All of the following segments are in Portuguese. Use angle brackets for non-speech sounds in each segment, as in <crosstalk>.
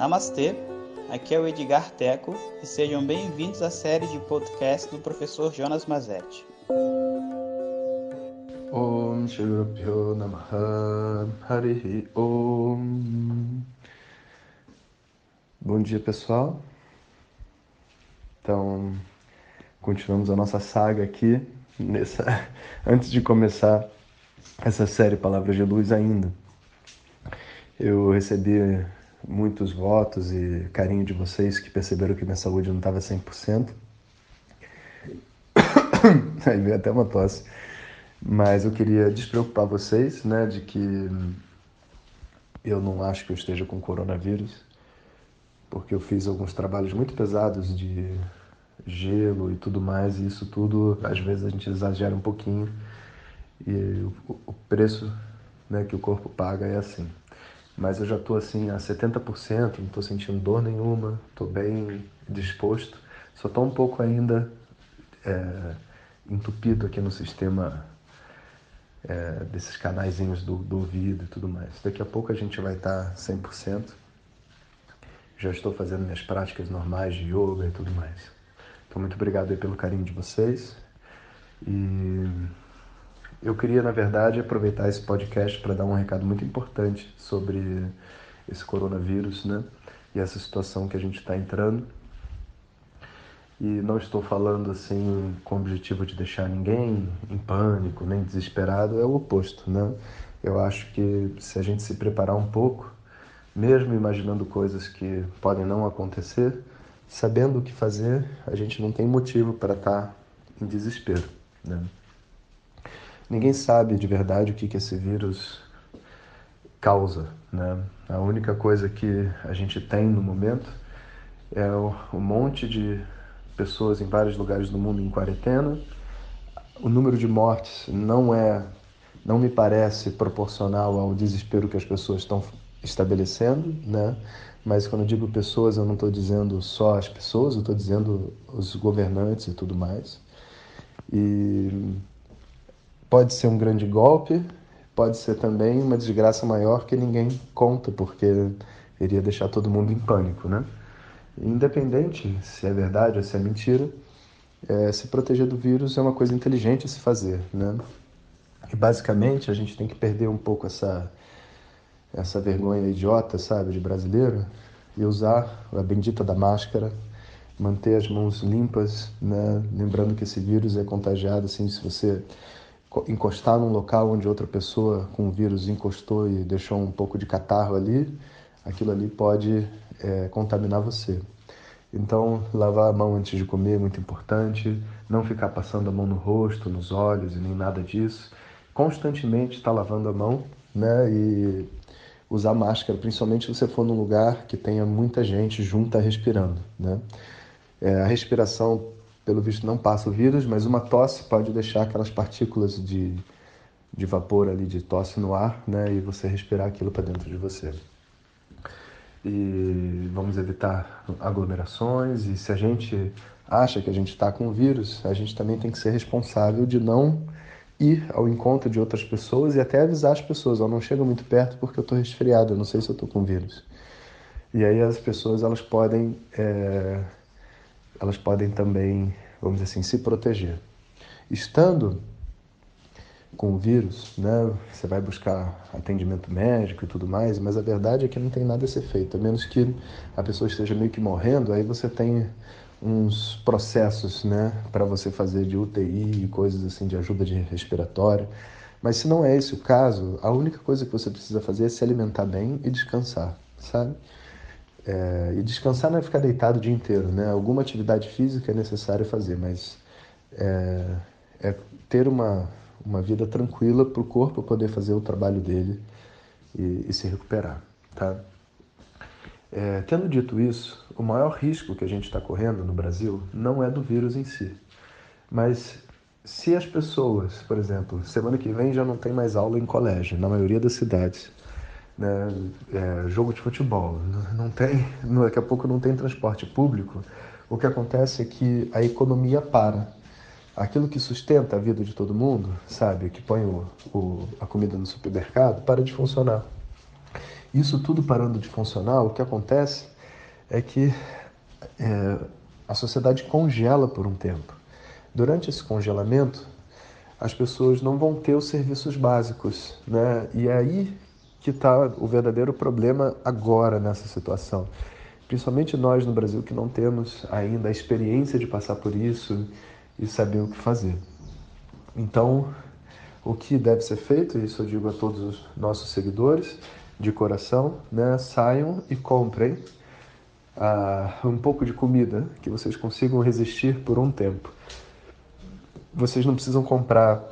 Namastê, aqui é o Edgar Teco e sejam bem-vindos à série de podcast do professor Jonas Mazetti. Om Om Bom dia pessoal. Então, continuamos a nossa saga aqui nessa <laughs> antes de começar essa série Palavras de Luz ainda. Eu recebi muitos votos e carinho de vocês que perceberam que minha saúde não estava 100%. <coughs> Aí veio até uma tosse. Mas eu queria despreocupar vocês, né, de que eu não acho que eu esteja com coronavírus, porque eu fiz alguns trabalhos muito pesados de gelo e tudo mais, e isso tudo, às vezes a gente exagera um pouquinho, e o preço né, que o corpo paga é assim mas eu já estou assim a 70%, não estou sentindo dor nenhuma, estou bem disposto, só estou um pouco ainda é, entupido aqui no sistema é, desses canaizinhos do, do, ouvido e tudo mais. Daqui a pouco a gente vai estar tá 100%. Já estou fazendo minhas práticas normais de yoga e tudo mais. Então, muito obrigado pelo carinho de vocês. E eu queria, na verdade, aproveitar esse podcast para dar um recado muito importante sobre esse coronavírus, né? E essa situação que a gente está entrando. E não estou falando assim com o objetivo de deixar ninguém em pânico, nem desesperado, é o oposto, né? Eu acho que se a gente se preparar um pouco, mesmo imaginando coisas que podem não acontecer, sabendo o que fazer, a gente não tem motivo para estar tá em desespero, né? Ninguém sabe de verdade o que, que esse vírus causa. Né? A única coisa que a gente tem no momento é um monte de pessoas em vários lugares do mundo em quarentena. O número de mortes não é, não me parece proporcional ao desespero que as pessoas estão estabelecendo, né? Mas quando eu digo pessoas, eu não estou dizendo só as pessoas, eu estou dizendo os governantes e tudo mais. E Pode ser um grande golpe, pode ser também uma desgraça maior que ninguém conta, porque iria deixar todo mundo em pânico, né? Independente se é verdade ou se é mentira, é, se proteger do vírus é uma coisa inteligente a se fazer, né? E basicamente a gente tem que perder um pouco essa essa vergonha idiota, sabe, de brasileiro e usar a bendita da máscara, manter as mãos limpas, né? Lembrando que esse vírus é contagiado assim se você encostar num local onde outra pessoa com o vírus encostou e deixou um pouco de catarro ali, aquilo ali pode é, contaminar você. Então, lavar a mão antes de comer é muito importante, não ficar passando a mão no rosto, nos olhos e nem nada disso. Constantemente estar tá lavando a mão, né? E usar máscara, principalmente se você for num lugar que tenha muita gente junta respirando, né? É, a respiração pelo visto não passa o vírus, mas uma tosse pode deixar aquelas partículas de, de vapor ali de tosse no ar, né? E você respirar aquilo para dentro de você. E vamos evitar aglomerações. E se a gente acha que a gente está com o vírus, a gente também tem que ser responsável de não ir ao encontro de outras pessoas e até avisar as pessoas, ó, não chega muito perto porque eu estou resfriado, eu não sei se eu estou com vírus. E aí as pessoas elas podem é, elas podem também, vamos dizer assim, se proteger. Estando com o vírus, né, você vai buscar atendimento médico e tudo mais, mas a verdade é que não tem nada a ser feito, a menos que a pessoa esteja meio que morrendo, aí você tem uns processos, né, para você fazer de UTI e coisas assim de ajuda de respiratória. Mas se não é esse o caso, a única coisa que você precisa fazer é se alimentar bem e descansar, sabe? É, e descansar não é ficar deitado o dia inteiro, né? Alguma atividade física é necessário fazer, mas é, é ter uma, uma vida tranquila para o corpo poder fazer o trabalho dele e, e se recuperar, tá? É, tendo dito isso, o maior risco que a gente está correndo no Brasil não é do vírus em si, mas se as pessoas, por exemplo, semana que vem já não tem mais aula em colégio, na maioria das cidades, né, é, jogo de futebol, não tem, daqui a pouco não tem transporte público, o que acontece é que a economia para. Aquilo que sustenta a vida de todo mundo, sabe, que põe o, o, a comida no supermercado, para de funcionar. Isso tudo parando de funcionar, o que acontece é que é, a sociedade congela por um tempo. Durante esse congelamento, as pessoas não vão ter os serviços básicos, né? E é aí que está o verdadeiro problema agora nessa situação. Principalmente nós no Brasil que não temos ainda a experiência de passar por isso e saber o que fazer. Então, o que deve ser feito, isso eu digo a todos os nossos seguidores de coração, né? Saiam e comprem uh, um pouco de comida que vocês consigam resistir por um tempo. Vocês não precisam comprar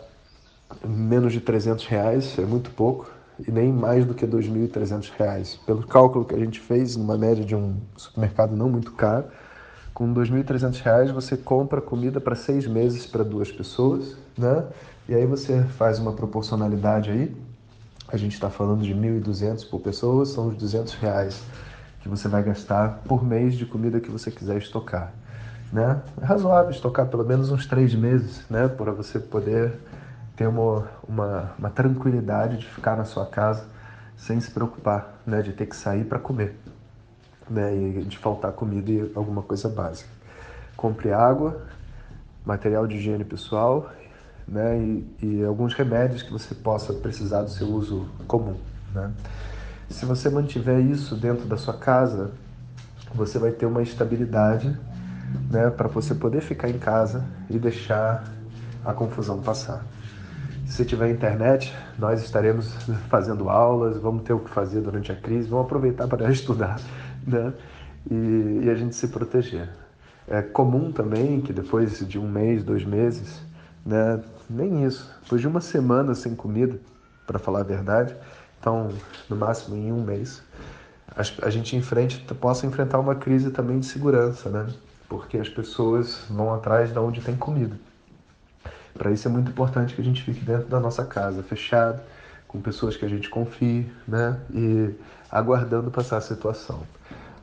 menos de 300 reais, é muito pouco, e nem mais do que 2.300 reais. Pelo cálculo que a gente fez, numa média de um supermercado não muito caro, com 2.300 reais você compra comida para seis meses para duas pessoas, né? E aí você faz uma proporcionalidade aí. A gente está falando de 1.200 por pessoa, são os 200 reais que você vai gastar por mês de comida que você quiser estocar. Né? É razoável estocar pelo menos uns três meses, né? Para você poder ter uma, uma, uma, tranquilidade de ficar na sua casa sem se preocupar, né? De ter que sair para comer, né? E de faltar comida e alguma coisa básica. Compre água, material de higiene pessoal, né? E, e alguns remédios que você possa precisar do seu uso comum, né? Se você mantiver isso dentro da sua casa, você vai ter uma estabilidade né, para você poder ficar em casa e deixar a confusão passar. Se tiver internet, nós estaremos <laughs> fazendo aulas, vamos ter o que fazer durante a crise, vamos aproveitar para <laughs> estudar né? e, e a gente se proteger. É comum também que depois de um mês, dois meses, né, nem isso, depois de uma semana sem comida, para falar a verdade, então, no máximo em um mês, a gente enfrente, possa enfrentar uma crise também de segurança, né? Porque as pessoas vão atrás de onde tem comida. Para isso é muito importante que a gente fique dentro da nossa casa, fechado, com pessoas que a gente confie, né? E aguardando passar a situação.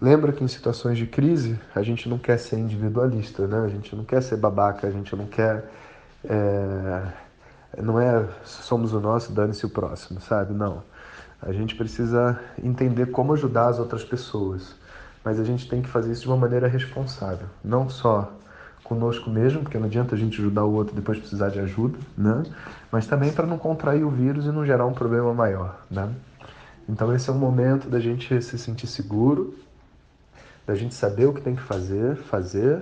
Lembra que em situações de crise a gente não quer ser individualista, né? A gente não quer ser babaca, a gente não quer. É... Não é somos o nosso, dane-se o próximo, sabe? Não a gente precisa entender como ajudar as outras pessoas, mas a gente tem que fazer isso de uma maneira responsável, não só conosco mesmo, porque não adianta a gente ajudar o outro e depois precisar de ajuda, né? Mas também para não contrair o vírus e não gerar um problema maior, né? Então esse é o momento da gente se sentir seguro, da gente saber o que tem que fazer, fazer,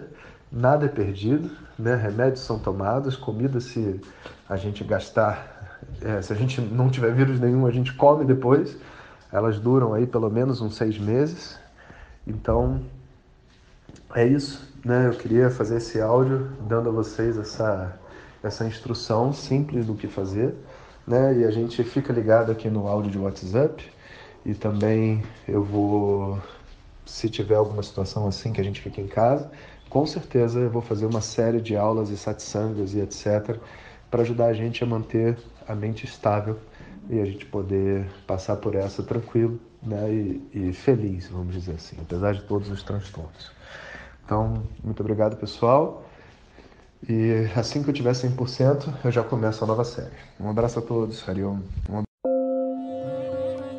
nada é perdido, né? Remédios são tomados, comida se a gente gastar é, se a gente não tiver vírus nenhum, a gente come depois. Elas duram aí pelo menos uns seis meses. Então, é isso, né? Eu queria fazer esse áudio dando a vocês essa, essa instrução simples do que fazer, né? E a gente fica ligado aqui no áudio de WhatsApp e também eu vou, se tiver alguma situação assim que a gente fique em casa, com certeza eu vou fazer uma série de aulas e satsangas e etc para ajudar a gente a manter a mente estável e a gente poder passar por essa tranquilo né, e, e feliz, vamos dizer assim, apesar de todos os transtornos. Então, muito obrigado, pessoal. E assim que eu tiver 100%, eu já começo a nova série. Um abraço a todos, Hariom. Um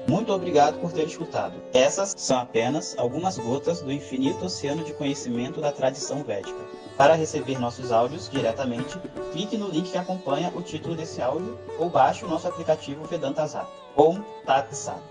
muito obrigado por ter escutado. Essas são apenas algumas gotas do infinito oceano de conhecimento da tradição védica. Para receber nossos áudios diretamente, clique no link que acompanha o título desse áudio ou baixe o nosso aplicativo Vedanta Zap. Om Tat Sat.